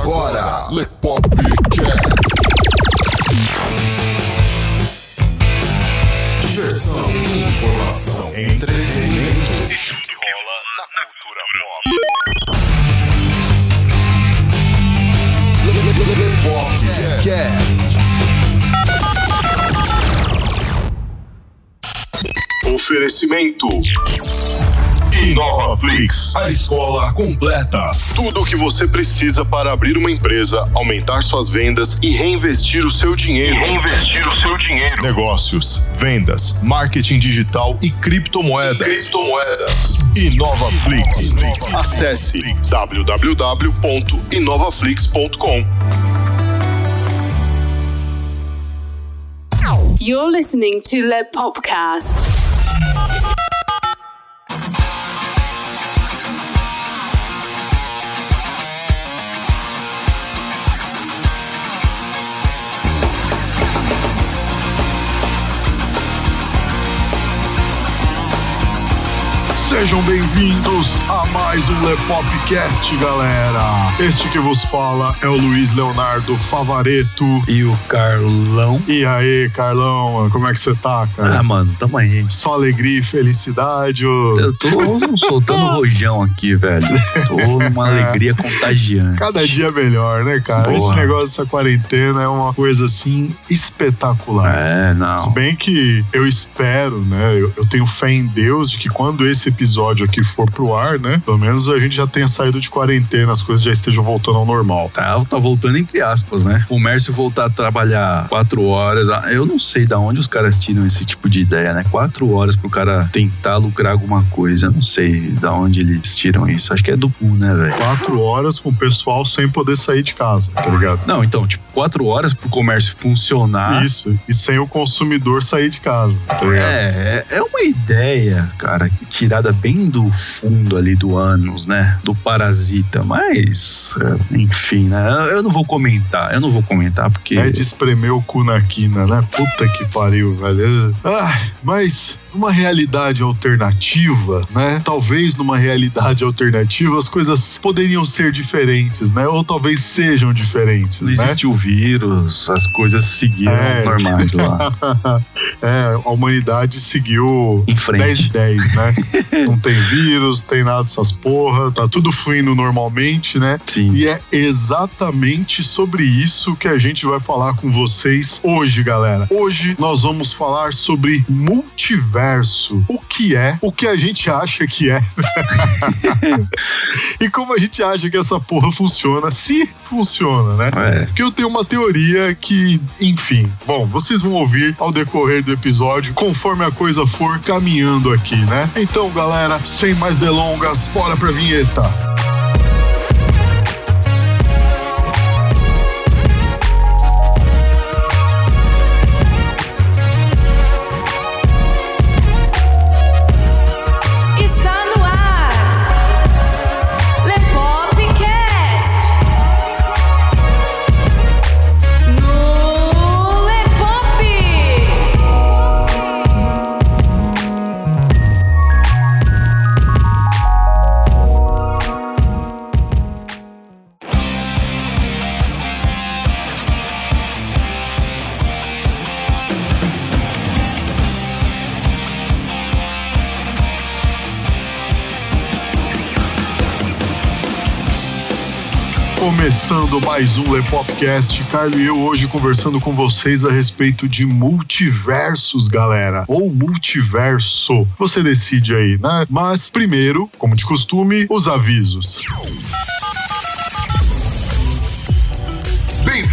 agora, Le Pop Cast. Diversão, informação, entretenimento. Isso que rola na cultura pop. Le Pop Cast. Oferecimento. InovaFlix, a escola completa. Tudo o que você precisa para abrir uma empresa, aumentar suas vendas e reinvestir o seu dinheiro. Reinvestir o seu dinheiro. Negócios, vendas, marketing digital e criptomoedas. criptomoedas. InovaFlix. Acesse www.inovaflix.com. You're listening to Le Popcast. Sejam bem-vindos a mais um Lepopcast, galera. Este que vos fala é o Luiz Leonardo Favareto. E o Carlão. E aí, Carlão, como é que você tá, cara? Ah, mano, tamo aí. Só alegria e felicidade? ô? Eu tô soltando rojão aqui, velho. Tô numa alegria contagiante. Cada dia melhor, né, cara? Boa. Esse negócio dessa quarentena é uma coisa assim espetacular. É, Se não. bem que eu espero, né? Eu, eu tenho fé em Deus de que quando esse episódio aqui for pro ar, né? Pelo menos a gente já tenha saído de quarentena, as coisas já estejam voltando ao normal. Tá, tá voltando entre aspas, né? O Mércio voltar a trabalhar quatro horas. ah, Eu não sei da onde os caras tiram esse tipo de ideia, né? Quatro horas pro cara tentar lucrar alguma coisa. Eu não sei da onde eles tiram isso. Acho que é do cu, né, velho? Quatro horas com o pessoal sem poder sair de casa, tá ligado? Não, então, tipo, quatro horas pro comércio funcionar. Isso, e sem o consumidor sair de casa, tá ligado? É, é uma ideia, cara, tirada bem do fundo ali do ânus, né? Do parasita, mas, é, enfim, né? Eu não vou comentar, eu não vou comentar porque. É de espremer o cu na quina, né? Puta que pariu, velho. Ah, mas numa realidade alternativa, né? Talvez numa realidade alternativa as coisas poderiam ser diferentes, né? Ou talvez sejam diferentes, Não né? existe o vírus, as coisas seguiram É. normais lá. é, a humanidade seguiu Em frente. 10 de 10, né? não tem vírus, não tem nada dessas porra, tá tudo fluindo normalmente, né? Sim. E é exatamente sobre isso que a gente vai falar com vocês hoje, galera. Hoje nós vamos falar sobre multiverso. O que é? O que a gente acha que é? e como a gente acha que essa porra funciona, se funciona, né? É. Porque eu tenho uma teoria que, enfim, bom, vocês vão ouvir ao decorrer do episódio, conforme a coisa for caminhando aqui, né? Então, galera, sem mais delongas, bora pra vinheta. Começando mais um Lepopcast, Carlos e eu hoje conversando com vocês a respeito de multiversos, galera. Ou multiverso. Você decide aí, né? Mas primeiro, como de costume, os avisos.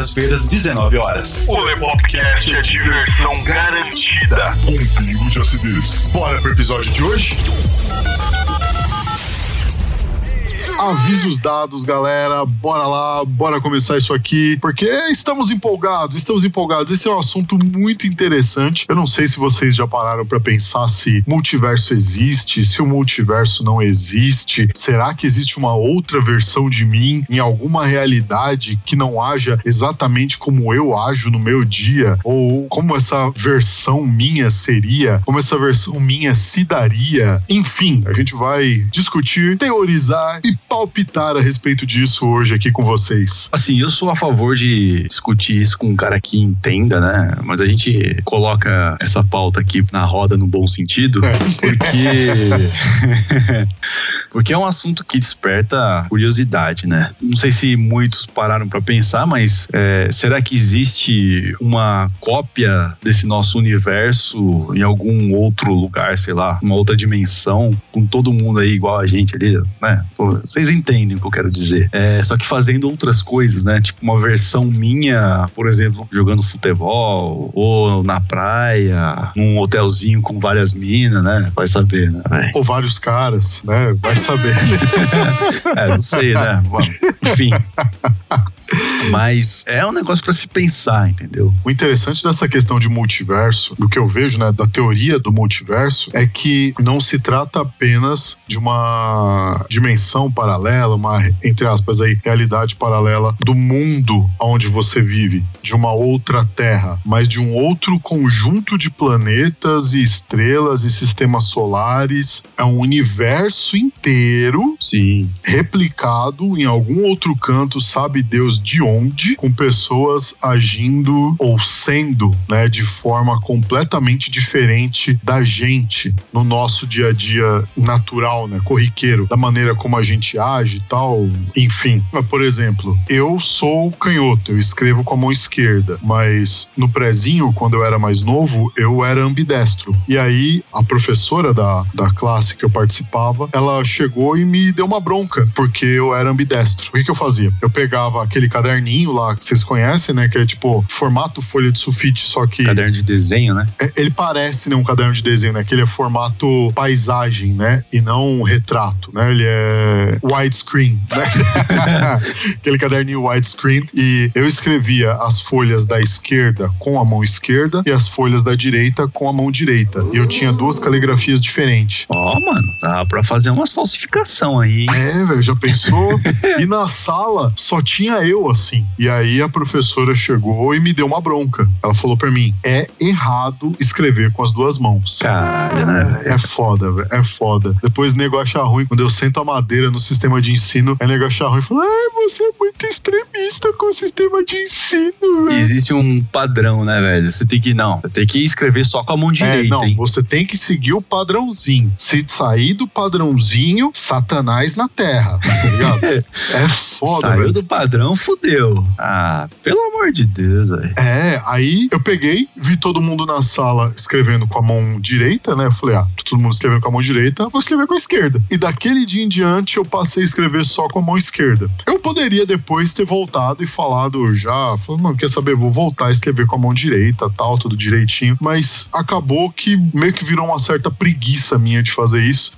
terças-feiras, 19 horas. O Lepopcast é diversão garantida. Com um pingo de acidez. Bora pro episódio de hoje? Avisos dados, galera. Bora lá, bora começar isso aqui, porque estamos empolgados, estamos empolgados. Esse é um assunto muito interessante. Eu não sei se vocês já pararam para pensar se multiverso existe, se o multiverso não existe. Será que existe uma outra versão de mim em alguma realidade que não haja exatamente como eu ajo no meu dia? Ou como essa versão minha seria? Como essa versão minha se daria? Enfim, a gente vai discutir, teorizar e palpitar a respeito disso hoje aqui com vocês. Assim, eu sou a favor de discutir isso com um cara que entenda, né? Mas a gente coloca essa pauta aqui na roda no bom sentido, porque. Porque é um assunto que desperta curiosidade, né? Não sei se muitos pararam para pensar, mas é, será que existe uma cópia desse nosso universo em algum outro lugar, sei lá, uma outra dimensão, com todo mundo aí igual a gente ali, né? Pô, vocês entendem o que eu quero dizer. É, só que fazendo outras coisas, né? Tipo uma versão minha, por exemplo, jogando futebol, ou na praia, num hotelzinho com várias minas, né? Vai saber, né? Ou vários caras, né? Vai saber. É, não sei, né? Bom, enfim. Mas é um negócio pra se pensar, entendeu? O interessante dessa questão de multiverso, do que eu vejo, né, da teoria do multiverso, é que não se trata apenas de uma dimensão paralela, uma, entre aspas, aí, realidade paralela do mundo onde você vive, de uma outra terra, mas de um outro conjunto de planetas e estrelas e sistemas solares. É um universo inteiro Sim. replicado em algum outro canto, sabe Deus de onde, com pessoas agindo ou sendo, né, de forma completamente diferente da gente no nosso dia a dia natural, né, corriqueiro, da maneira como a gente age e tal, enfim. Mas, Por exemplo, eu sou canhoto, eu escrevo com a mão esquerda, mas no prezinho, quando eu era mais novo, eu era ambidestro. E aí, a professora da, da classe que eu participava, ela chegou e me deu uma bronca, porque eu era ambidestro. O que, que eu fazia? Eu pegava aquele caderninho lá que vocês conhecem, né? Que é tipo formato folha de sulfite, só que. Caderno de desenho, né? É, Ele parece né, um caderno de desenho, né? Que ele é formato paisagem, né? E não retrato, né? Ele é widescreen, né? Aquele caderninho widescreen. E eu escrevia as folhas da esquerda com a mão esquerda e as folhas da direita com a mão direita. E eu tinha duas caligrafias diferentes. Ó, mano, dá pra fazer umas falsificação aí, hein? É, velho, já pensou? e na sala só tinha eu assim. E aí a professora chegou e me deu uma bronca. Ela falou pra mim: é errado escrever com as duas mãos. Caralho, né? velho? É foda, velho. É foda. Depois o nego acha ruim. Quando eu sento a madeira no sistema de ensino, aí o nego acha ruim e fala: Ai, você é muito extremista com o sistema de ensino, velho. Existe um padrão, né, velho? Você tem que, não, você tem que escrever só com a mão É, direita, não, hein? você tem que seguir o padrãozinho. Se sair do padrãozinho, Satanás na terra, tá ligado? é foda, Saiu velho. do padrão, fudeu. Ah, pelo amor de Deus, velho. É, aí eu peguei, vi todo mundo na sala escrevendo com a mão direita, né? Eu falei, ah, todo mundo escrevendo com a mão direita, vou escrever com a esquerda. E daquele dia em diante eu passei a escrever só com a mão esquerda. Eu poderia depois ter voltado e falado já, falando, não, quer saber, vou voltar a escrever com a mão direita, tal, tudo direitinho. Mas acabou que meio que virou uma certa preguiça minha de fazer isso.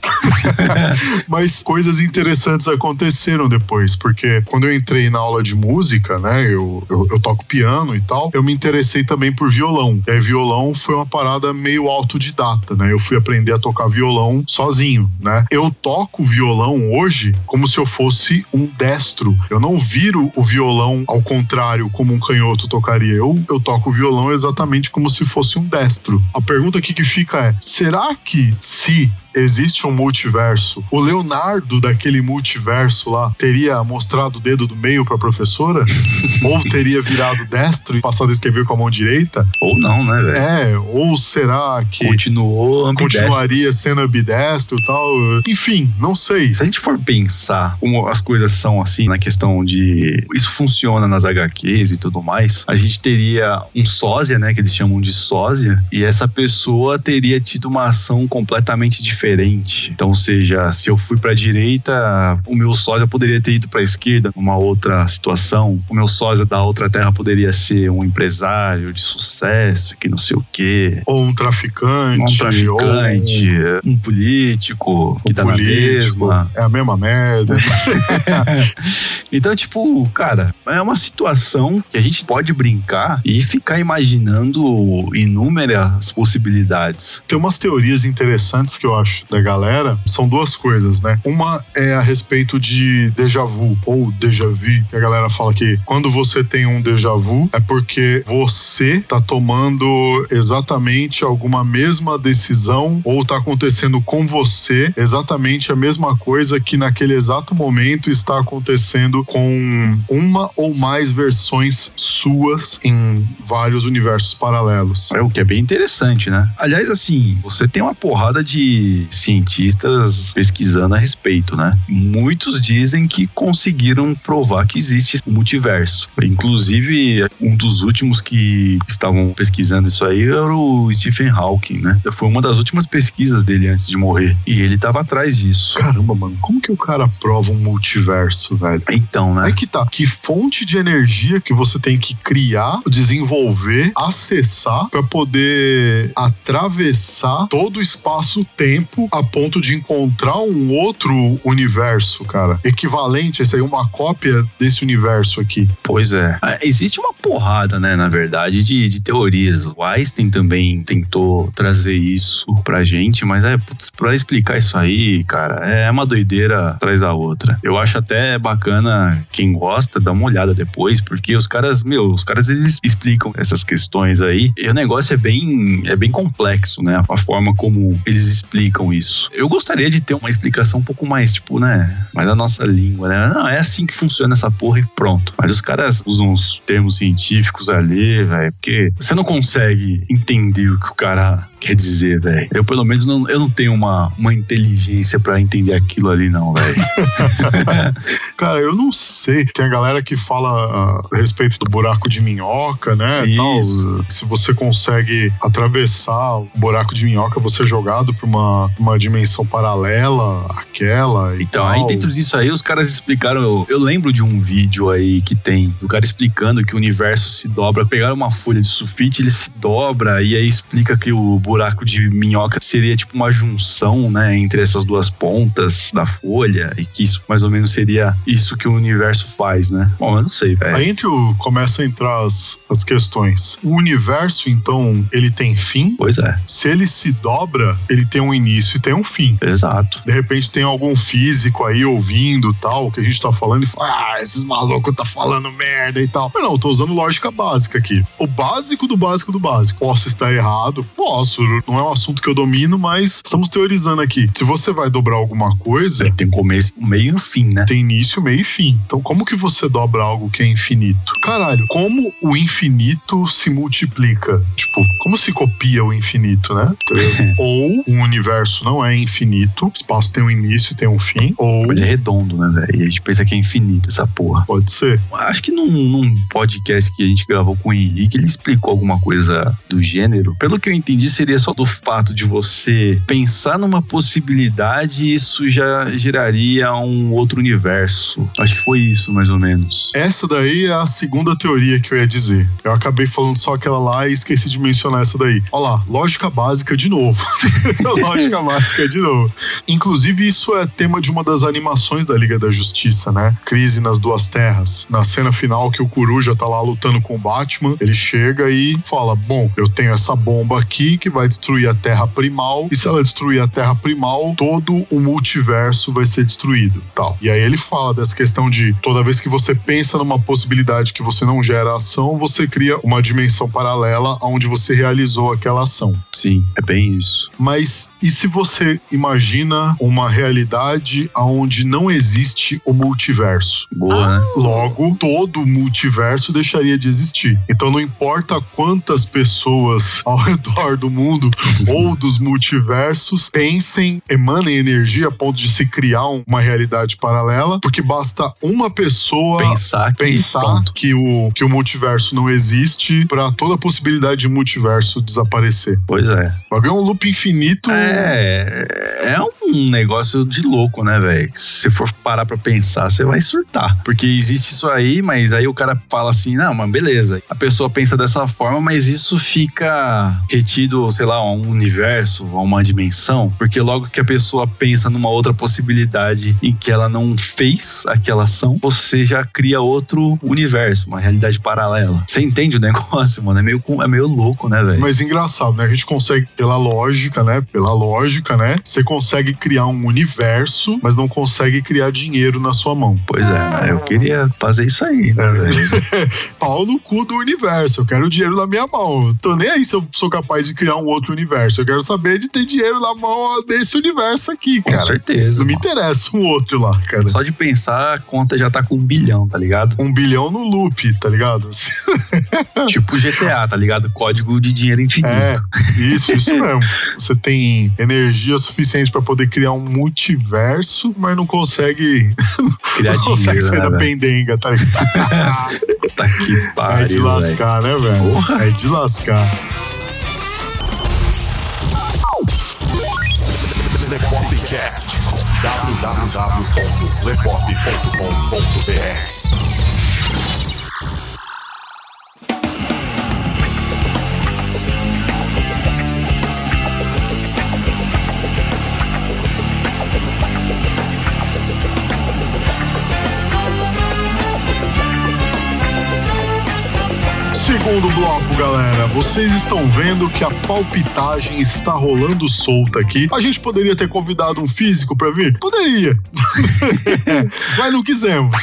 Mas coisas interessantes aconteceram depois, porque quando eu entrei na aula de música, né, eu, eu, eu toco piano e tal, eu me interessei também por violão. E aí, violão foi uma parada meio autodidata, né? Eu fui aprender a tocar violão sozinho, né? Eu toco violão hoje como se eu fosse um destro. Eu não viro o violão ao contrário, como um canhoto tocaria. Eu, eu toco o violão exatamente como se fosse um destro. A pergunta aqui que fica é: será que se existe um multiverso, o Leonardo daquele multiverso lá teria mostrado o dedo do meio pra professora? ou teria virado destro e passado a escrever com a mão direita? Ou não, né, velho? É, ou será que Continuou ambidestro. continuaria sendo ambidestro e tal? Enfim, não sei. Se a gente for pensar como as coisas são assim na questão de isso funciona nas HQs e tudo mais, a gente teria um sósia, né, que eles chamam de sósia, e essa pessoa teria tido uma ação completamente diferente diferente. Então, seja, se eu fui pra direita, o meu sósia poderia ter ido pra esquerda numa outra situação. O meu sósia da outra terra poderia ser um empresário de sucesso, que não sei o quê. Ou um traficante. Um traficante, um político, que ou tá na político. mesma. É a mesma merda. Então, tipo, cara, é uma situação que a gente pode brincar e ficar imaginando inúmeras possibilidades. Tem umas teorias interessantes que eu acho da galera. São duas coisas, né? Uma é a respeito de déjà vu ou déjà vu, que a galera fala que quando você tem um déjà vu é porque você tá tomando exatamente alguma mesma decisão ou tá acontecendo com você exatamente a mesma coisa que naquele exato momento está acontecendo com uma ou mais versões suas em vários universos paralelos. É o que é bem interessante, né? Aliás, assim, você tem uma porrada de cientistas pesquisando a respeito, né? Muitos dizem que conseguiram provar que existe o multiverso. Inclusive, um dos últimos que estavam pesquisando isso aí era o Stephen Hawking, né? Foi uma das últimas pesquisas dele antes de morrer. E ele tava atrás disso. Caramba, mano, como que o cara prova um multiverso, velho? Então, né? Aí que tá. Que fonte de energia que você tem que criar, desenvolver, acessar para poder atravessar todo o espaço-tempo a ponto de encontrar um outro universo, cara. Equivalente, esse aí, uma cópia desse universo aqui. Pois é. Ah, Existe uma porrada, né, na verdade, de, de teorias. O Einstein também tentou trazer isso pra gente, mas é, putz, pra explicar isso aí, cara, é uma doideira atrás da outra. Eu acho até bacana quem gosta, dar uma olhada depois, porque os caras, meu, os caras eles explicam essas questões aí. E o negócio é bem, é bem complexo, né? A forma como eles explicam isso. Eu gostaria de ter uma explicação um pouco mais, tipo, né? Mais da nossa língua, né? Não, é assim que funciona essa porra e pronto. Mas os caras usam uns termos científicos ali, velho, porque você não consegue entender o que o cara quer dizer, velho. Eu, pelo menos, não, eu não tenho uma, uma inteligência pra entender aquilo ali, não, velho. Cara, eu não sei. Tem a galera que fala ah, a respeito do buraco de minhoca, né? Tal. Isso. Se você consegue atravessar o buraco de minhoca, você é jogado pra uma, uma dimensão paralela àquela. Então, tal. aí dentro disso aí, os caras explicaram. Eu, eu lembro de um vídeo aí que tem do cara explicando que o universo se dobra. Pegaram uma folha de sulfite, ele se dobra e aí explica que o buraco de minhoca seria tipo uma junção, né, entre essas duas pontas da folha e que isso mais ou menos seria isso que o universo faz, né? Bom, eu não sei, velho. Aí que começa a entrar as, as questões. O universo, então, ele tem fim? Pois é, Se ele se dobra, ele tem um início e tem um fim. exato. De repente tem algum físico aí ouvindo tal, que a gente tá falando e fala, ah, esses malucos tá falando merda e tal. Mas não, eu tô usando lógica básica aqui. O básico do básico do básico. Posso estar errado? Posso. Não é um assunto que eu domino, mas estamos teorizando aqui. Se você vai dobrar alguma coisa, Tem começo, meio e fim, né? tem início, meio e fim. Então, como que você dobra algo que é infinito? Caralho, como o infinito se multiplica? Tipo, como se copia o infinito, né? ou o universo não é infinito, o espaço tem um início e tem um fim, ou Ele é redondo, né, velho? E a gente pensa que é infinito essa porra. pode ser. Acho que num, num podcast que a gente gravou com o Henrique, ele explicou alguma coisa do gênero. Pelo que eu entendi, seria só do fato de você pensar numa possibilidade, isso já geraria um outro universo. Acho que foi isso, mais ou menos. Essa daí é a segunda teoria que eu ia dizer. Eu acabei falando só aquela lá e esqueci de mencionar essa daí. Olha lá, lógica básica de novo. lógica básica de novo. Inclusive, isso é tema de uma das animações da Liga da Justiça, né? Crise nas Duas Terras. Na cena final que o Coruja tá lá lutando com o Batman, ele chega e fala: Bom, eu tenho essa bomba aqui que vai destruir a Terra Primal, e se ela destruir a Terra Primal, todo o multiverso vai ser destruído. Tal. E aí ele fala dessa questão de toda vez que você pensa numa possibilidade que você não gera ação, você cria uma dimensão paralela onde você realizou aquela ação. Sim, é bem isso. Mas e se você imagina uma realidade onde não existe o multiverso? Boa, né? Logo, todo o multiverso deixaria de existir. Então não importa quantas pessoas ao redor do mundo ou dos multiversos pensem, emanem energia a ponto de se criar um- uma realidade paralela, porque basta uma pessoa Pensar que. pensar que o, que o multiverso não existe pra toda a possibilidade de multiverso desaparecer. Pois é. Vai ver um loop infinito. É, é um negócio de louco, né, velho? Se for parar pra pensar, você vai surtar. Porque existe isso aí, mas aí o cara fala assim: não, mas beleza. A pessoa pensa dessa forma, mas isso fica retido, sei lá, a um universo, a uma dimensão. Porque logo que a pessoa pensa numa outra possibilidade em que ela não fez aquela ação, você já cria outro universo, uma realidade paralela. Você entende o negócio, mano? É meio, é meio louco, né, velho? Mas engraçado, né? A gente consegue, pela lógica, né? Pela lógica, né? Você consegue criar um universo, mas não consegue criar dinheiro na sua mão. Pois é, né? eu queria fazer isso aí, né, velho? Pau no cu do universo. Eu quero dinheiro na minha mão. Tô nem aí se eu sou capaz de criar um outro universo. Eu quero saber de ter dinheiro na mão desse universo aqui, Com cara. certeza. Não me mano. interessa um outro lá, cara. Só de pensar, a conta já tá com um bilhão, tá ligado? Um bilhão no loop, tá ligado? tipo GTA, tá ligado? Código de dinheiro infinito. É, isso, isso mesmo. Você tem energia suficiente pra poder criar um multiverso, mas não consegue, Criar não consegue dinheiro, sair né, da velho? pendenga, tá ligado? Tá que É de pariu, velho. lascar, né, velho? É de lascar. Lepopcast. www.lepop.com.br Segundo bloco, galera, vocês estão vendo que a palpitagem está rolando solta aqui. A gente poderia ter convidado um físico pra vir? Poderia. Mas não quisemos.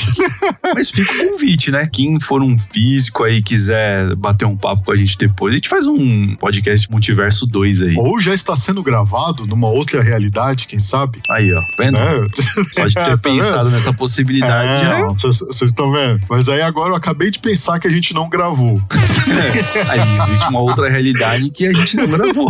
Mas fica o convite, né? Quem for um físico aí quiser bater um papo com a gente depois, a gente faz um podcast Multiverso 2 aí. Ou já está sendo gravado numa outra realidade, quem sabe? Aí, ó. Tá vendo? Né? Só de ter Tá vendo? pensado nessa possibilidade É, já. Vocês estão vendo? Mas aí agora eu acabei de pensar que a gente não gravou. É. Aí existe uma outra realidade que a gente não gravou.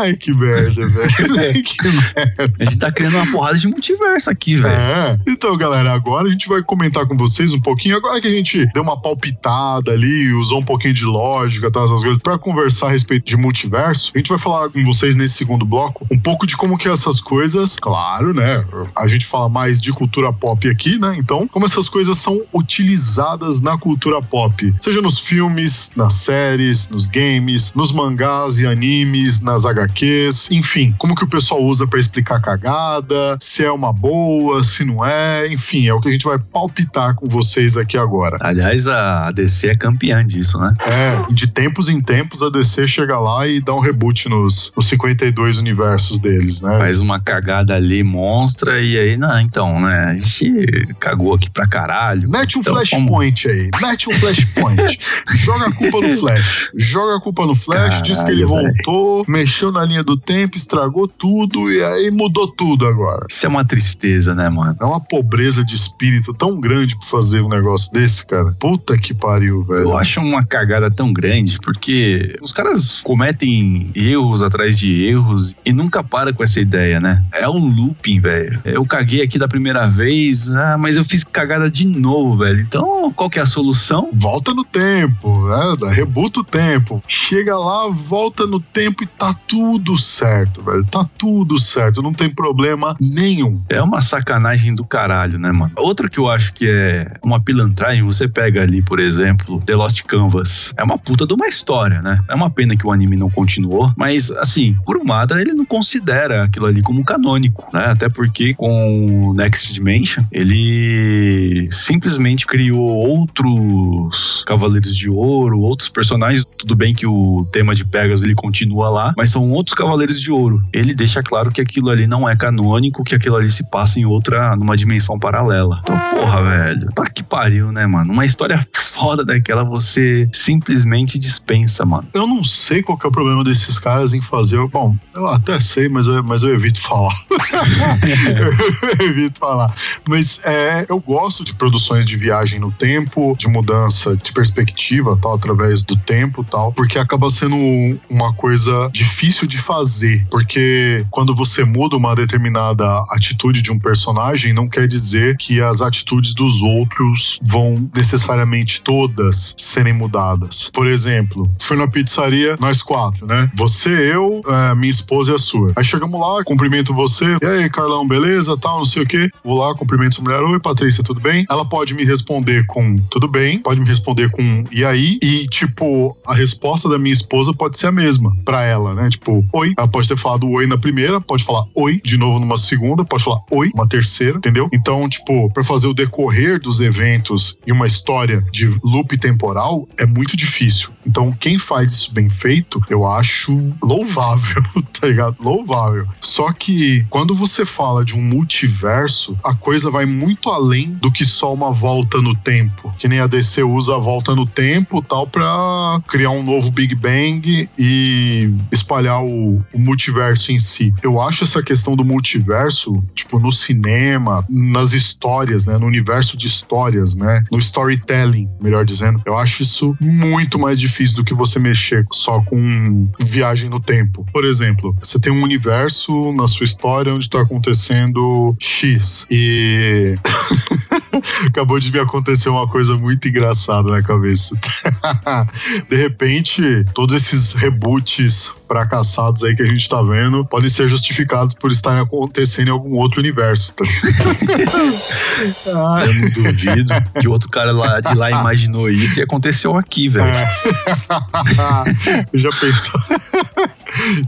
Ai, que merda, velho. que merda. A gente tá criando uma porrada de multiverso aqui, velho. É. Então, galera, agora a gente vai comentar com vocês um pouquinho. Agora que a gente deu uma palpitada ali, usou um pouquinho de lógica, tá, essas coisas, pra conversar a respeito de multiverso, a gente vai falar com vocês nesse segundo bloco um pouco de como que essas coisas, claro, né? A gente fala mais de cultura pop aqui, né? Então, como essas coisas são utilizadas na cultura pop, seja nos filmes, nas séries, nos games, nos mangás e animes, nas HQs, enfim, como que o pessoal usa pra explicar cagada, se é uma boa, se não é, enfim, é o que a gente vai palpitar com vocês aqui agora. Aliás, a DC é campeã disso, né? É, de tempos em tempos a DC chega lá e dá um reboot nos, nos 52 universos deles, né? Faz uma cagada ali, monstra, e aí, não, então, né? A gente cagou aqui pra caralho. Mete um Então, flashpoint aí, mete um flashpoint. Joga a culpa no Flash. Joga a culpa no Flash, diz que ele Caralho, voltou, mexeu na linha do tempo, estragou tudo e aí mudou tudo agora. Isso é uma tristeza, né, mano? É uma pobreza de espírito tão grande pra fazer um negócio desse, cara. Puta que pariu, velho. Eu acho uma cagada tão grande, porque os caras cometem erros atrás de erros e nunca para com essa ideia, né? É um looping, velho. Eu caguei aqui da primeira vez, ah, mas eu fiz cagada de novo, velho. Então, qual que é a solução? Volta no tempo, né? Dá- Rebuta o tempo. Chega lá, volta no tempo e tá tudo certo, velho. Tá tudo certo, não tem problema nenhum. É uma sacanagem do caralho, né, mano? Outra que eu acho que é uma pilantragem, você pega ali, por exemplo, The Lost Canvas. É uma puta de uma história, né? É uma pena que o anime não continuou, mas, assim, Kurumada, ele não considera aquilo ali como canônico, né? Até porque com o Next Dimension, ele simplesmente criou outros Cavaleiros de Ouro, outros personagens. Tudo bem que o tema de Pegasus ele continua lá, mas são outros Cavaleiros de Ouro. Ele deixa claro que aquilo ali não é canônico, que aquilo ali se passa em outra, numa dimensão paralela. Então, porra, velho. Tá que pariu, né, mano? Uma história foda daquela você simplesmente dispensa, mano. Eu não sei qual que é o problema desses caras em fazer. Bom, eu até sei, mas eu, mas eu evito falar. eu evito falar. Mas é, eu gosto de produções de viagem no tempo, de mudança de perspectiva tal, através do tempo, tal, porque acaba sendo uma coisa difícil de fazer, porque quando você muda uma determinada atitude de um personagem, não quer dizer que as atitudes dos outros vão necessariamente todas serem mudadas. Por exemplo, foi na pizzaria, nós quatro, né? Você, eu, é, minha esposa e a sua. Aí chegamos lá, cumprimento você. E aí, Carlão, beleza? Tal, não sei o quê. Vou lá, cumprimento sua mulher. Oi, Patrícia, tudo bem? Ela pode me responder com tudo bem, pode me responder com e aí? E, tipo, a resposta da minha esposa pode ser a mesma pra ela, né? Tipo, oi. Ela pode ter falado oi na primeira, pode falar oi de novo numa segunda, pode falar oi uma terceira, entendeu? Então, tipo, pra fazer o decorrer dos eventos e uma história de loop temporal é muito difícil. Então, quem faz isso bem feito, eu acho louvável, tá ligado? Louvável. Só que quando você fala de um multiverso, a coisa vai muito além do que só uma volta no tempo. Que nem a DC usa a volta no tempo tal pra criar um novo Big Bang e espalhar o, o multiverso em si. Eu acho essa questão do multiverso, tipo, no cinema, nas histórias, né? No universo de histórias, né? No storytelling, melhor dizendo. Eu acho isso muito mais difícil do que você mexer só com viagem no tempo. Por exemplo, você tem um universo na sua história onde tá acontecendo X e. Acabou de me acontecer uma coisa muito engraçada na cabeça. de repente, todos esses reboots fracassados aí que a gente tá vendo podem ser justificados por estarem acontecendo em algum outro universo. Tá? Eu não duvido que outro cara lá de lá imaginou isso e aconteceu aqui, velho. Já pensou?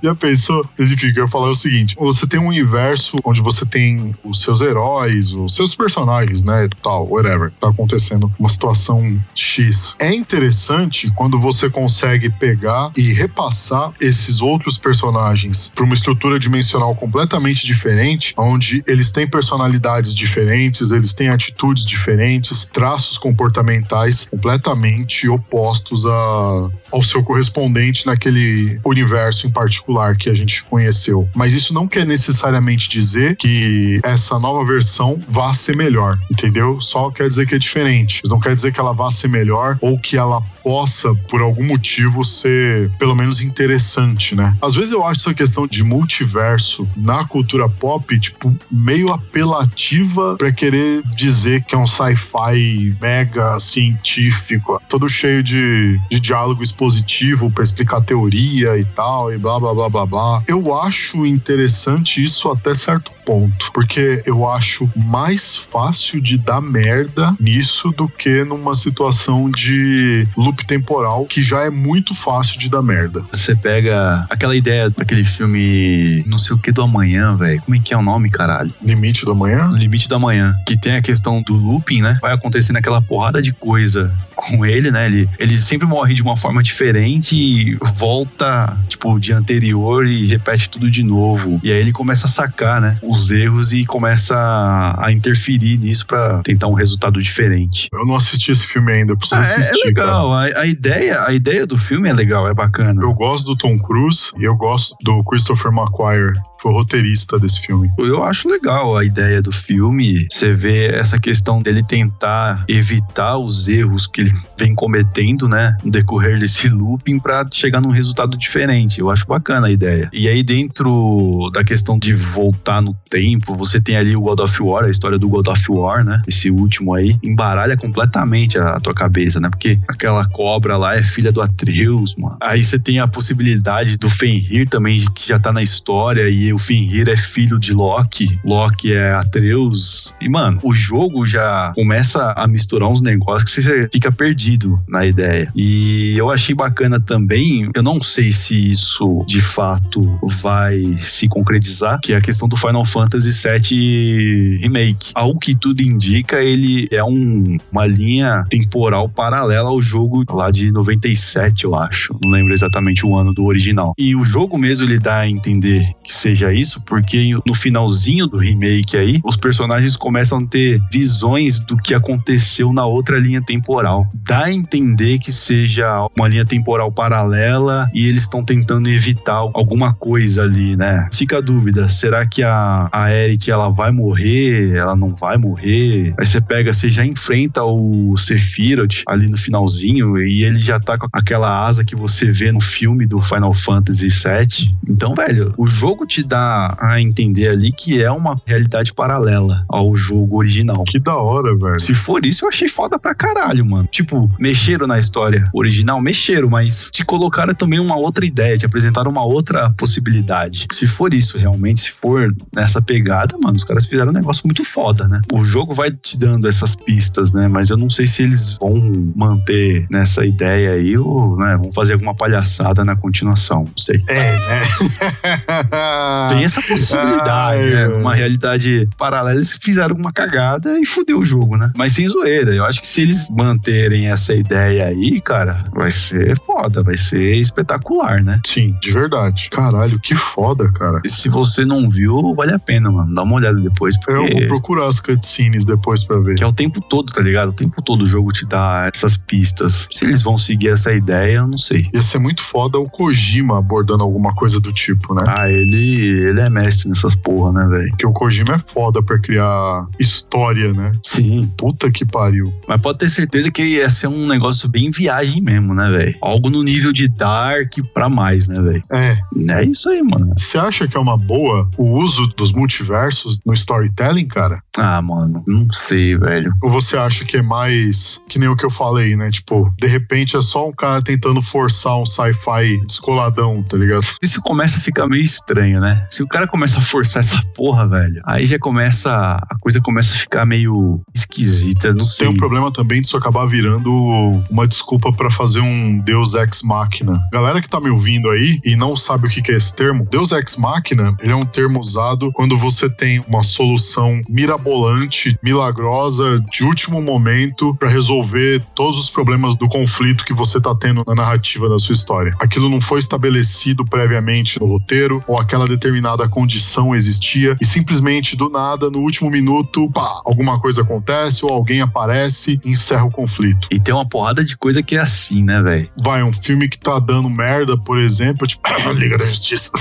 Já pensou? Mas enfim, eu ia falar o seguinte: você tem um universo onde você tem os seus heróis, os seus personagens, né? Tal, whatever. Tá acontecendo uma situação X. É interessante quando você consegue pegar e repassar esses outros personagens para uma estrutura dimensional completamente diferente, onde eles têm personalidades diferentes, eles têm atitudes diferentes, traços comportamentais completamente opostos a, ao seu correspondente naquele universo em particular que a gente conheceu. Mas isso não quer necessariamente dizer que essa nova versão vá ser melhor, entendeu? Só quer dizer que é diferente. Não quer dizer que ela vá ser melhor ou que ela possa, por algum motivo, ser pelo menos interessante, né? Às vezes eu acho essa questão de multiverso na cultura pop, tipo, meio apelativa para querer dizer que é um sci-fi mega científico, todo cheio de, de diálogo expositivo para explicar teoria e tal, e blá blá blá blá blá. Eu acho interessante isso até certo ponto, porque eu acho mais fácil de dar merda nisso do que numa situação de loop temporal que já é muito fácil de dar merda. Você pega aquela ideia daquele filme não sei o que do amanhã, velho. Como é que é o nome, caralho? Limite do amanhã? Limite do Amanhã. Que tem a questão do looping, né? Vai acontecendo aquela porrada de coisa com ele, né? Ele, ele sempre morre de uma forma diferente e volta, tipo, o dia anterior e repete tudo de novo. E aí ele começa a sacar, né? Os erros e começa a, a interferir nisso pra tentar um resultado diferente. Eu não assisti esse filme ainda, eu preciso Ah, é, é assistir. cara. legal. A, a ideia, a ideia do filme é legal, é bacana. Eu gosto do Tom Cruise e eu gosto do Christopher McQuarrie, que foi roteirista desse filme. Eu acho legal a ideia do filme. Você vê essa questão dele tentar evitar os erros que ele vem cometendo, né? No decorrer desse looping pra chegar num resultado diferente. Eu acho bacana a ideia. E aí, dentro da questão de voltar no tempo, você tem ali o God of War, a história do God of War, né? Esse último aí, embaralha completamente a tua cabeça, né? Porque aquela cobra lá é filha do Atreus, mano. Aí você tem a possibilidade do Fenrir também, que já tá na história, e o Fenrir é filho de Loki. Loki é Atreus. E, mano, o jogo já começa a misturar uns negócios que você fica perdido na ideia. E eu achei bacana também, eu não sei se isso de fato vai se concretizar, que é a questão do Final Fantasy VII Remake. Ao que tudo indica, ele é um- uma linha temporal paralela ao jogo lá de 97, eu acho. Não lembro exatamente o ano do original. E o jogo mesmo ele dá a entender que seja seja isso, porque no finalzinho do remake aí, os personagens começam a ter visões do que aconteceu na outra linha temporal. Dá a entender que seja uma linha temporal paralela e eles estão tentando evitar alguma coisa ali, né? Fica a dúvida, será que a, a Eric ela vai morrer? Ela não vai morrer? Aí você pega, você já enfrenta o Sephiroth ali no finalzinho e ele já tá com aquela asa que você vê no filme do Final Fantasy VII. Então, velho, o jogo te dá a entender ali que é uma realidade paralela ao jogo original. Que da hora, velho. Se for isso, eu achei foda pra caralho, mano. Tipo, mexeram na história original, mexeram, mas te colocaram também uma outra ideia, te apresentaram uma outra possibilidade. Se for isso realmente, se for nessa pegada, mano, os caras fizeram um negócio muito foda, né? O jogo vai te dando essas pistas, né? Mas eu não sei se eles vão manter nessa ideia aí ou, né, vão fazer alguma palhaçada na continuação, não sei. É, né? Tem essa possibilidade, né? Uma realidade paralela, eles fizeram uma cagada e fudeu o jogo, né? Mas sem zoeira. Eu acho que se eles manterem essa ideia aí, cara, vai ser foda, vai ser espetacular, né? Sim, de verdade. Caralho, que foda, cara. E se você não viu, vale a pena, mano. Dá uma olhada depois, Eu porque. vou procurar as cutscenes depois pra ver. Que é o tempo todo, tá ligado? O tempo todo o jogo te dá essas pistas. Se eles vão seguir essa ideia, eu não sei. Ia ser muito foda o Kojima abordando alguma coisa do tipo, né? Ah, ele, ele é mestre nessas porra, né, velho? Porque o Kojima é foda pra criar história, né? Sim. Puta que pariu. Mas pode ter certeza que ia ser um negócio bem viagem mesmo, né, velho? Algo no nível de Dark pra mais, né, velho? É, É isso aí, mano. você acha que é uma boa o uso dos multiversos no storytelling, cara? Ah, mano, não sei, velho. Ou você acha que é mais que nem o que eu falei, né? Tipo, de repente é só um cara tentando forçar um sci-fi descoladão, tá ligado? Isso começa a ficar meio estranho, né? Se o cara começa a forçar essa porra, velho, aí já começa. A coisa começa a ficar meio esquisita, não sei. Tem um problema também disso acabar virando uma desculpa pra fazer um Deus Ex Machina. Galera que tá me ouvindo aí e não sabe o que é esse termo, Deus Ex Machina, ele é um termo usado quando você tem uma solução mirabolante, milagrosa, de último momento pra resolver todos os problemas do conflito que você tá tendo na narrativa da sua história. Aquilo não foi estabelecido previamente no roteiro ou aquela determinada condição existia e simplesmente do nada, no último minuto, pá, alguma coisa acontece ou alguém aparece e encerra o conflito. E tem uma porrada de coisa que é assim, né, velho? Vai, um filme que tá dando merda, por exemplo, tipo, Liga da Justiça.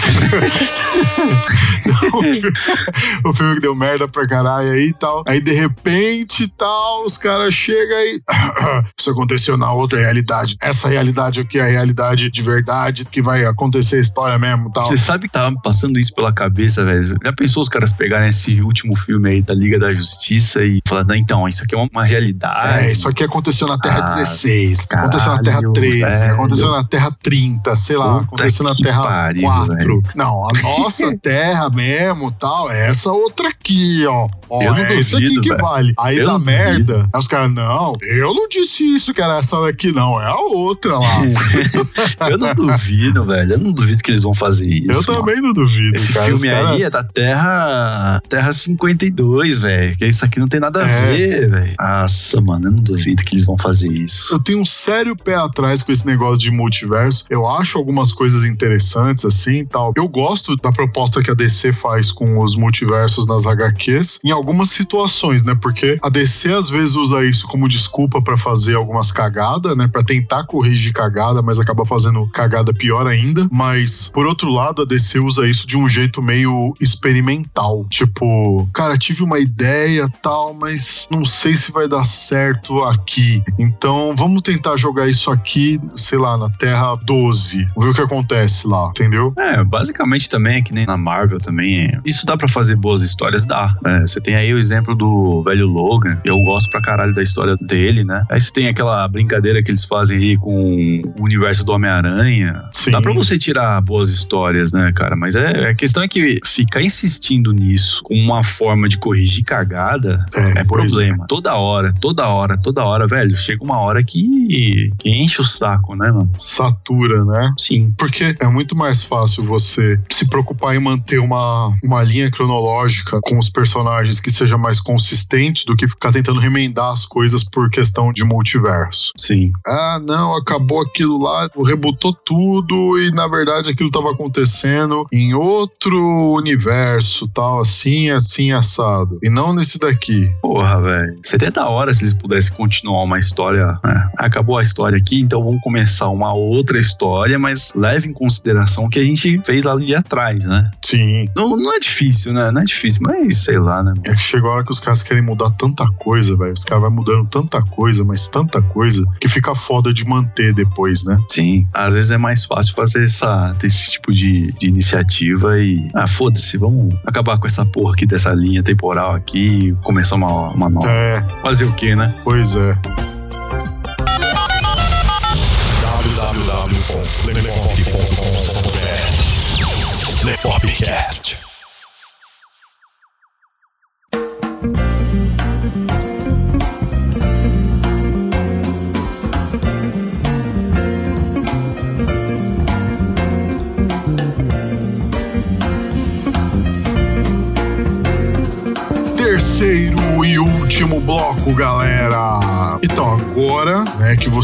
o filme que deu merda pra caralho aí e tal. Aí de repente tal, os caras chegam e. Isso aconteceu na outra realidade. Essa realidade aqui é a realidade de verdade, que vai acontecer a história mesmo e tal. Você sabe que tava me passando isso pela cabeça, velho? Já pensou os caras pegarem esse último filme aí da Liga da Justiça e falar, não, então, isso aqui é uma, realidade. É, isso aqui aconteceu na Terra Ah, 16, aconteceu na Terra caralho, 13, velho. aconteceu na Terra 30, sei lá, Puta aconteceu na Terra pariu, 4. velho. Não, a nossa Terra mesmo, tal, é essa outra aqui, ó. Ó, Eu não é duvido, aqui que velho. vale. Aí Eu dá merda. Aí os caras, não, eu não disse isso que era essa daqui, não, é a outra lá. Eu não duvido, velho. Eu não duvido que eles vão fazer isso. eu mano. também não duvido, Esse cara. Filme caras- aí é da Terra. Terra 52, velho. Que isso aqui não tem nada a É. ver, velho. Nossa, mano, eu não duvido que eles vão fazer isso. Eu tenho um sério pé atrás com esse negócio de multiverso. Eu acho algumas coisas interessantes assim e tal. Eu gosto da proposta que a DC faz com os multiversos nas HQs em algumas situações, né? Porque a DC às vezes usa isso como desculpa pra fazer algumas cagadas, né? Pra tentar corrigir cagada, mas acaba fazendo cagada pior ainda. Mas por outro lado, a DC usa isso de um jeito meio experimental. Tipo, cara, tive uma ideia tal, mas não sei se vai dar certo aqui. Então vamos tentar jogar isso aqui, sei lá, na Terra 12. Vamos ver o que acontece lá, entendeu? É, basicamente também é que nem na Marvel também. é. Isso dá pra fazer boas histórias? Dá. É, você tem aí o exemplo do velho Logan. Eu gosto pra caralho da história dele, né? Aí você tem aquela brincadeira que eles fazem aí com o universo do Homem-Aranha. Dá pra você tirar boas histórias, né, cara? Mas é, a questão é que ficar insistindo nisso com uma forma de corrigir cagada é, pois problema. Toda hora, toda hora, toda hora, velho. Chega uma hora que, que enche o saco, né, mano? Satura, né? Sim. Porque é muito mais fácil você se preocupar em manter uma, uma linha cronológica com os personagens que seja mais consistente do que ficar tentando remendar as coisas por questão de multiverso. Sim. Ah, não, acabou aquilo lá, rebutou tudo e na verdade aquilo estava acontecendo em outro universo, tal, assim, assim, assado. E não nesse daqui. Porra, velho. Seria da hora se eles pudessem continuar uma história. né? Acabou a história aqui, então vamos começar uma outra história, mas leve em consideração o que a gente fez ali atrás, né? Sim. Não, não é difícil, né? Não é difícil, mas sei lá, né? É que chegou a hora que os caras querem mudar tanta coisa, velho. Os caras vão mudando tanta coisa, mas tanta coisa, que fica foda de manter depois, né? Sim, às vezes é mais fácil fazer essa, esse tipo de, de iniciativa e. Ah, foda-se, vamos acabar com essa porra aqui dessa linha temporal aqui e começar uma, uma nova. É, Fazer o quê, né? pois é.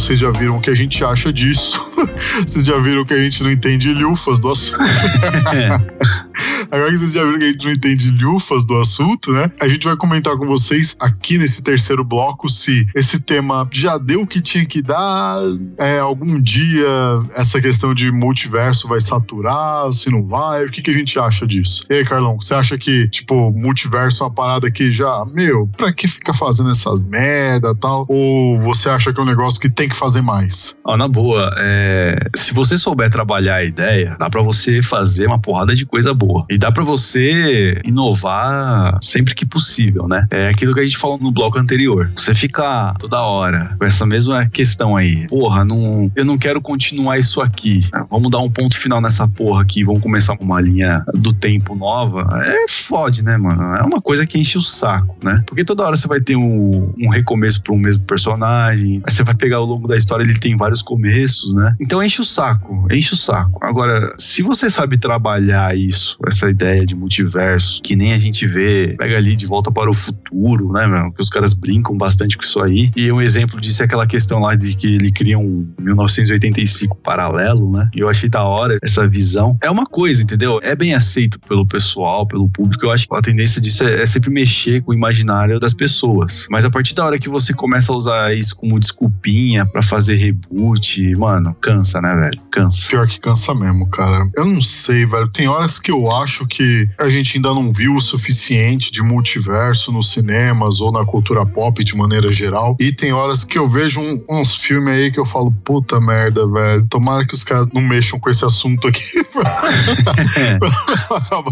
Vocês já viram o que a gente acha disso, vocês já viram que a gente não entende lufas do assunto. Agora que vocês já viram que a gente não entende lufas do assunto, né? A gente vai comentar com vocês aqui nesse terceiro bloco se esse tema já deu o que tinha que dar, é, algum dia essa questão de multiverso vai saturar, se não vai, o que, que a gente acha disso? E aí, Carlão, você acha que, tipo, multiverso é uma parada que já, meu, pra que ficar fazendo essas merda tal? Ou você acha que é um negócio que tem que fazer mais? Ó, na boa, é, se você souber trabalhar a ideia, dá pra você fazer uma porrada de coisa boa. E dá pra você inovar sempre que possível, né? É aquilo que a gente falou no bloco anterior. Você fica toda hora com essa mesma questão aí. Porra, não, eu não quero continuar isso aqui. Vamos dar um ponto final nessa porra aqui. Vamos começar uma linha do tempo nova. É fode, né, mano? É uma coisa que enche o saco, né? Porque toda hora você vai ter um, um recomeço pra um mesmo personagem. Aí você vai pegar ao longo da história, ele tem vários começos, né? Então enche o saco, enche o saco. Agora, se você sabe trabalhar isso, essa ideia de multiversos, que nem a gente vê, pega ali de volta para o futuro, né, meu? Que os caras brincam bastante com isso aí. E um exemplo disso é aquela questão lá de que ele cria um 1985 paralelo, né? E eu achei da hora essa visão. É uma coisa, entendeu? É bem aceito pelo pessoal, pelo público. Eu acho que a tendência disso é, é sempre mexer com o imaginário das pessoas. Mas a partir da hora que você começa a usar isso como desculpinha pra fazer reboot, mano, cansa, né, velho? Cansa. Pior que cansa mesmo, cara. Eu não sei, velho. Tem horas que eu acho que a gente ainda não viu o suficiente de multiverso nos cinemas ou na cultura pop de maneira geral. E tem horas que eu vejo um- uns filmes aí que eu falo, puta merda, velho. Tomara que os caras não mexam com esse assunto aqui pra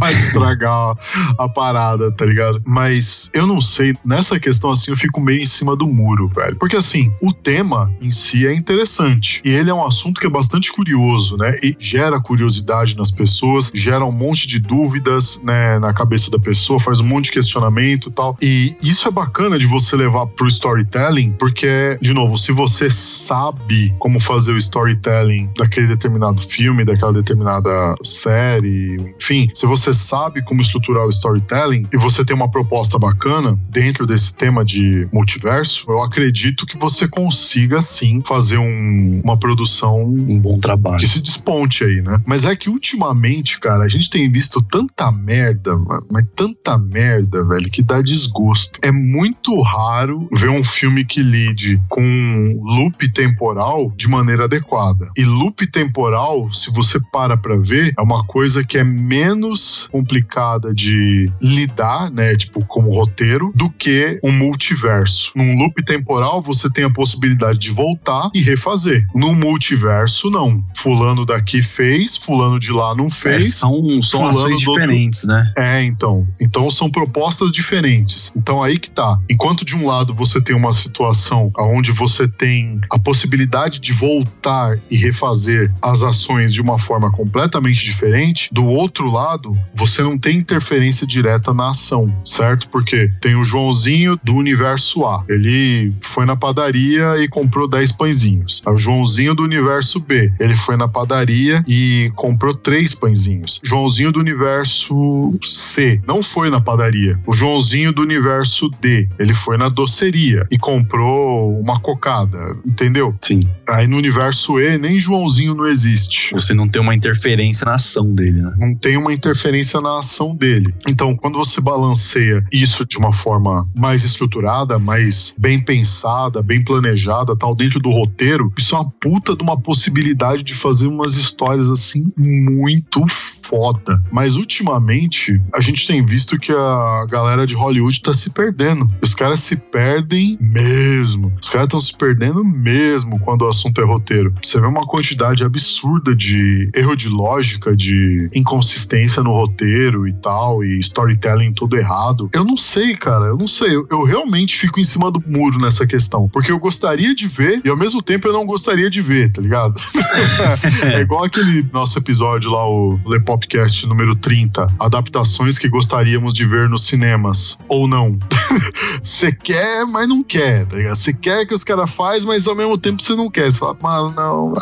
de estragar a parada, tá ligado? Mas eu não sei, nessa questão assim, eu fico meio em cima do muro, velho. Porque assim, o tema em si é interessante. E ele é um assunto que é bastante curioso, né? E gera curiosidade nas pessoas, gera um monte de dúvidas, né, na cabeça da pessoa, faz um monte de questionamento e tal. E isso é bacana de você levar pro storytelling, porque, de novo, se você sabe como fazer o storytelling daquele determinado filme, daquela determinada série, enfim, se você sabe como estruturar o storytelling e você tem uma proposta bacana dentro desse tema de multiverso, eu acredito que você consiga sim fazer um- uma produção Um bom trabalho. que se desponte aí, né? Mas é que ultimamente, cara, a gente tem visto tanta merda, mano, mas tanta merda, velho, que dá desgosto. É muito raro ver um filme que lide com loop temporal de maneira adequada. E loop temporal, se você para pra ver, é uma coisa que é menos complicada de lidar, né, tipo, como roteiro, do que um multiverso. Num loop temporal, você tem a possibilidade de voltar e refazer. Num multiverso, não. Fulano daqui fez, fulano de lá não É, fez. são são outro- diferentes, né? É, então. Então são propostas diferentes. Então aí que tá. Enquanto de um lado você tem uma situação onde você tem a possibilidade de voltar e refazer as ações de uma forma completamente diferente, do outro lado você não tem interferência direta na ação, certo? Porque tem o Joãozinho do universo A. Ele foi na padaria e comprou 10 pãezinhos. É O Joãozinho do universo B. Ele foi na padaria e comprou três pãezinhos. Joãozinho do universo universo C, não foi na padaria. O Joãozinho do universo D, ele foi na doceria e comprou uma cocada, entendeu? Sim. Aí no universo E, nem Joãozinho não existe. Você não tem uma interferência na ação dele, né? Não tem uma interferência na ação dele. Então, quando você balanceia isso de uma forma mais estruturada, mais bem pensada, bem planejada, tal, dentro do roteiro, isso é uma puta de uma possibilidade de fazer umas histórias assim muito foda. Mas ultimamente, a gente tem visto que a galera de Hollywood tá se perdendo. Os caras se perdem mesmo. Os caras estão se perdendo mesmo quando o assunto é roteiro. Você vê uma quantidade absurda de erro de lógica, de inconsistência no roteiro e tal, e storytelling todo errado. Eu não sei, cara, eu não sei. Eu, eu realmente fico em cima do muro nessa questão. Porque eu gostaria de ver e ao mesmo tempo eu não gostaria de ver, tá ligado? é igual aquele nosso episódio lá, o Le Popcast número 30, adaptações que gostaríamos de ver nos cinemas. Ou não. Você quer, mas não quer, tá ligado? Você quer que os caras faz, mas ao mesmo tempo você não quer. Você fala, mano, não,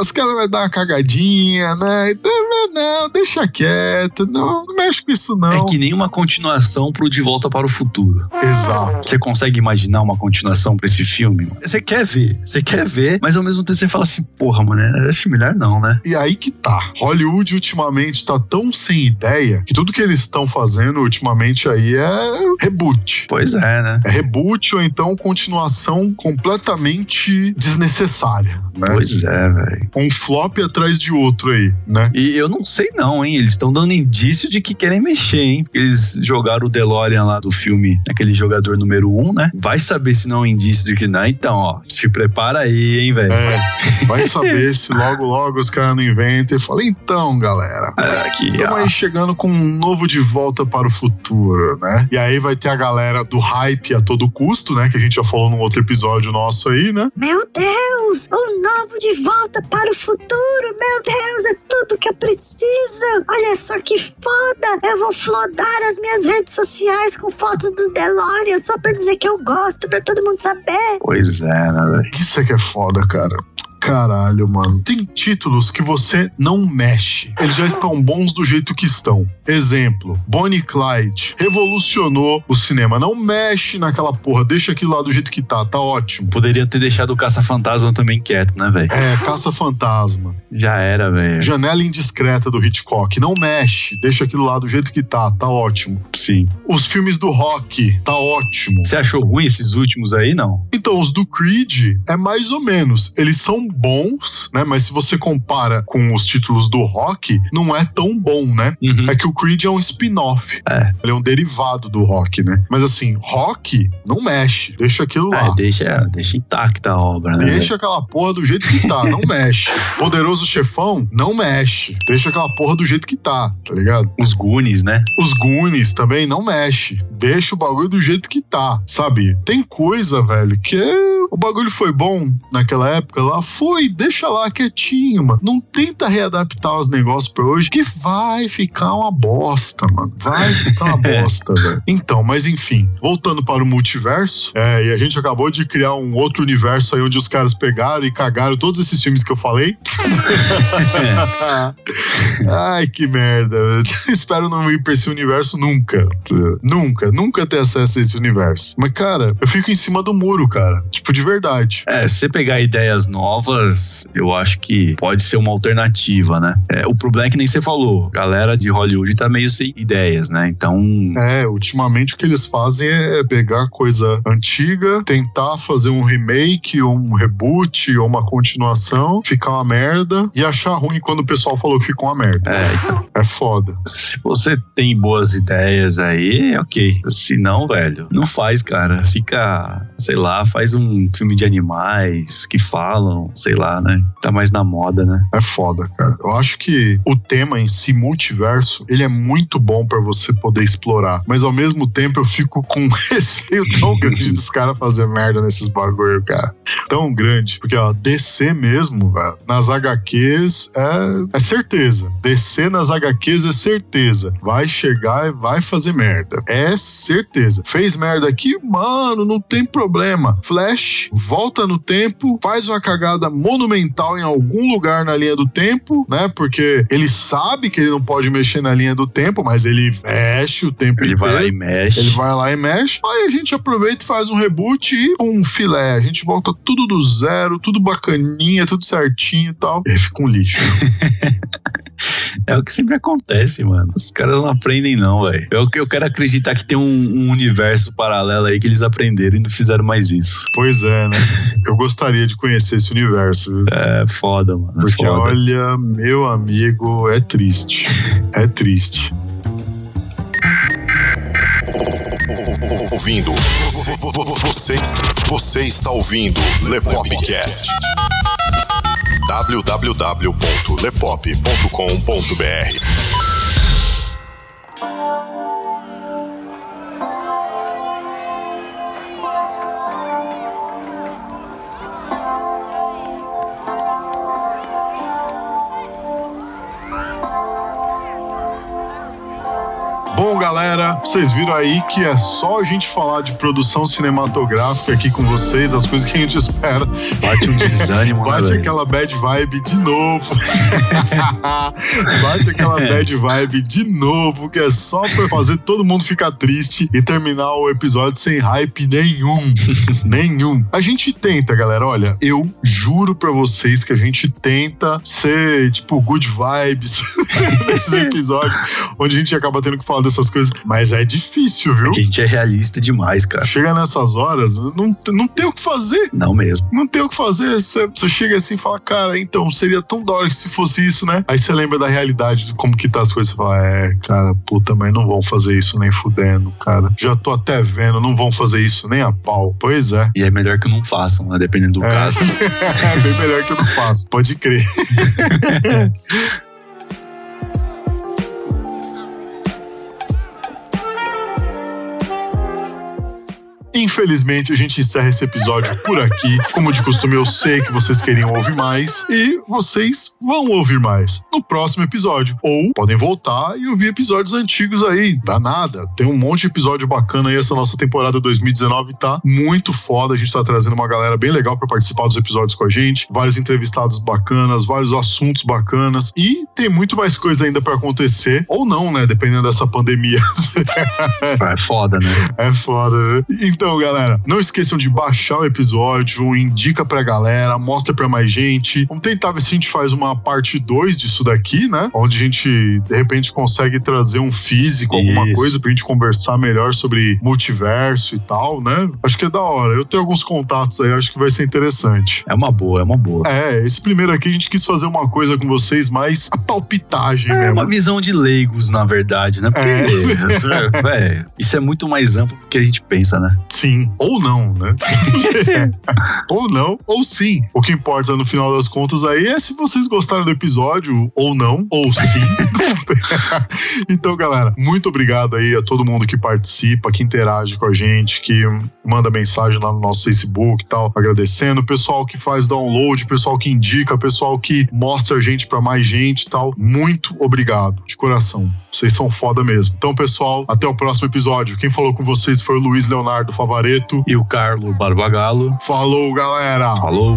os caras vão dar uma cagadinha, né? Então, Não, deixa quieto, não, não mexe com isso não. É que nem uma continuação pro De Volta para o Futuro. Exato. Você consegue imaginar uma continuação pra esse filme? Você quer ver, você quer ver, mas ao mesmo tempo você fala assim, porra, mano, acho melhor não, né? E aí que tá. Hollywood ultimamente tá tão sem ideia que tudo que eles estão fazendo ultimamente aí é reboot. Pois é, né? É reboot ou então continuação completamente desnecessária, né? Pois é, velho. Um flop atrás de outro aí, né? E eu não sei não, hein? Eles estão dando indício de que querem mexer, hein? Porque eles jogaram o DeLorean lá do filme, aquele jogador número um, né? Vai saber se não é um indício de que não. Então, ó, se prepara aí, hein, velho. É, vai saber se logo, logo os caras não inventam e falam, então, galera, Aqui, ó. Aí chegando com um novo de volta para o futuro, né? E aí vai ter a galera do hype a todo custo, né? Que a gente já falou num outro episódio nosso aí, né? Meu Deus, o novo de volta para o futuro. Meu Deus, é tudo que eu preciso. Olha só que foda. Eu vou flodar as minhas redes sociais com fotos dos DeLorean só pra dizer que eu gosto, pra todo mundo saber. Pois é, né, velho? Isso é que é foda, cara. Caralho, mano. Tem títulos que você não mexe. Eles já estão bons do jeito que estão. Exemplo: Bonnie Clyde revolucionou o cinema. Não mexe naquela porra, deixa aquilo lá do jeito que tá, tá ótimo. Poderia ter deixado o Caça-Fantasma também quieto, né, velho? É, Caça-Fantasma. Já era, velho. Janela indiscreta do Hitchcock. Não mexe, deixa aquilo lá do jeito que tá, tá ótimo. Sim. Os filmes do rock, tá ótimo. Você achou ruim esses últimos aí, não? Então, os do Creed é mais ou menos. Eles são bons, né? Mas se você compara com os títulos do rock, não é tão bom, né? Uhum. É que o Creed é um spin-off. É. Ele é um derivado do rock, né? Mas assim, rock não mexe. Deixa aquilo lá. É, deixa, deixa intacta a obra, né? Deixa aquela porra do jeito que tá, não mexe. Poderoso chefão, não mexe. Deixa aquela porra do jeito que tá, tá ligado? Os Goonies, né? Os Goonies também não mexe. Deixa o bagulho do jeito que tá, sabe? Tem coisa, velho, que o bagulho foi bom naquela época lá, foi, deixa lá quietinho, mano. Não tenta readaptar os negócios pra hoje, que vai ficar uma bosta, mano. Vai ficar uma bosta, velho. Então, mas enfim, voltando para o multiverso, é, e a gente acabou de criar um outro universo aí onde os caras pegaram e cagaram todos esses filmes que eu falei. Ai, que merda. Espero não ir pra esse universo nunca. Nunca, nunca ter acesso a esse universo. Mas, cara, eu fico em cima do muro, cara. Tipo, de verdade. É, se você pegar ideias novas, eu acho que pode ser uma alternativa, né? É, o problema é que nem você falou, a galera de Hollywood tá meio sem ideias, né? Então, É, ultimamente o que eles fazem é pegar coisa antiga, tentar fazer um remake, ou um reboot, ou uma continuação, ficar uma merda e achar ruim quando o pessoal falou que ficou uma merda. é, então, É foda. se você tem boas ideias aí, ok. Se não, velho, não faz, cara. Fica, sei lá, faz um filme de animais que falam, sei lá, né? Tá mais na moda, né? É foda, cara. Eu acho que o tema em si, multiverso, ele é muito bom pra você poder explorar. Mas ao mesmo tempo eu fico com um receio tão grande dos caras fazer merda nesses bagulho, cara. tão grande. Porque, ó, DC mesmo, velho, nas HQs é, é certeza. DC nas HQs é certeza. Vai chegar e vai fazer merda. É certeza. Fez merda aqui, mano, não tem problema. Flash, volta no tempo, faz uma cagada monumental em algum lugar na linha do tempo, né? Porque ele sabe que ele não pode mexer na linha do tempo, mas ele mexe o tempo Ele vai lá e mexe. ele vai lá e mexe. Aí a gente aproveita e faz um reboot e um filé. A gente volta tudo do zero, tudo bacaninha, tudo certinho e tal. E aí fica um lixo. É o que sempre acontece, mano. Os caras não aprendem, não, velho. Eu, eu quero acreditar que tem um, um universo paralelo aí que eles aprenderam e não fizeram mais isso. pois é, né? Eu gostaria de conhecer esse universo, viu? É foda, mano. É Porque foda. olha, meu amigo, é triste. É triste. Ouvindo. Você, você está ouvindo Lepopcast. www.lepop.com.br galera, vocês viram aí que é só a gente falar de produção cinematográfica aqui com vocês, das coisas que a gente espera. Bate um desânimo, né, Bate aquela bad vibe de novo. Bate aquela bad vibe de novo, que é só pra fazer todo mundo ficar triste e terminar o episódio sem hype nenhum. nenhum. A gente tenta, galera. Olha, eu juro pra vocês que a gente tenta ser, tipo, good vibes nesses episódios, onde a gente acaba tendo que falar dessas coisas. Mas é difícil, viu? A gente é realista demais, cara. Chega nessas horas, não, não tem o que fazer Não mesmo. não tem o que fazer. Você você chega assim e fala, cara, então seria tão da hora que se fosse isso, né? Aí você lembra da realidade, de como que tá as coisas. Você fala, é, cara, puta, mas não vão fazer isso nem fudendo, cara. Já tô até vendo, não vão fazer isso nem a pau. Pois é. E é melhor que não façam, né? Dependendo do É. caso. é bem melhor que eu não faço. Pode crer. Infelizmente, a gente encerra esse episódio por aqui. Como de costume, eu sei que vocês queriam ouvir mais e vocês vão ouvir mais no próximo episódio. Ou podem voltar e ouvir episódios antigos aí. Dá nada. Tem um monte de episódio bacana aí. Essa nossa temporada 2019 tá muito foda. A gente tá trazendo uma galera bem legal para participar dos episódios com a gente. Vários entrevistados bacanas, vários assuntos bacanas. E tem muito mais coisa ainda para acontecer. Ou não, né? Dependendo dessa pandemia. É foda, né? É foda, né? Então, galera, não esqueçam de baixar o episódio, indica pra galera, mostra pra mais gente. Vamos tentar ver se a gente faz uma parte 2 disso daqui, né? Onde a gente, de repente, consegue trazer um físico, alguma Isso. coisa pra gente conversar melhor sobre multiverso e tal, né? Acho que é da hora. Eu tenho alguns contatos aí, acho que vai ser interessante. É uma boa, é uma boa. É, esse primeiro aqui a gente quis fazer uma coisa com vocês mais a palpitagem É mesmo. uma visão de leigos, na verdade, né? Porque, velho, isso é muito mais amplo do que a gente pensa, né? Sim, ou não, né? ou não, ou sim. O que importa no final das contas aí é se vocês gostaram do episódio ou não, ou sim. então, galera, muito obrigado aí a todo mundo que participa, que interage com a gente, que manda mensagem lá no nosso Facebook e tal, agradecendo. O pessoal que faz download, o pessoal que indica, o pessoal que mostra a gente pra mais gente e tal. Muito obrigado, de coração. Vocês são foda mesmo. Então, pessoal, até o próximo episódio. Quem falou com vocês foi o Luiz Leonardo Favareto. E o Carlo Barbagalo Falou, galera! falou.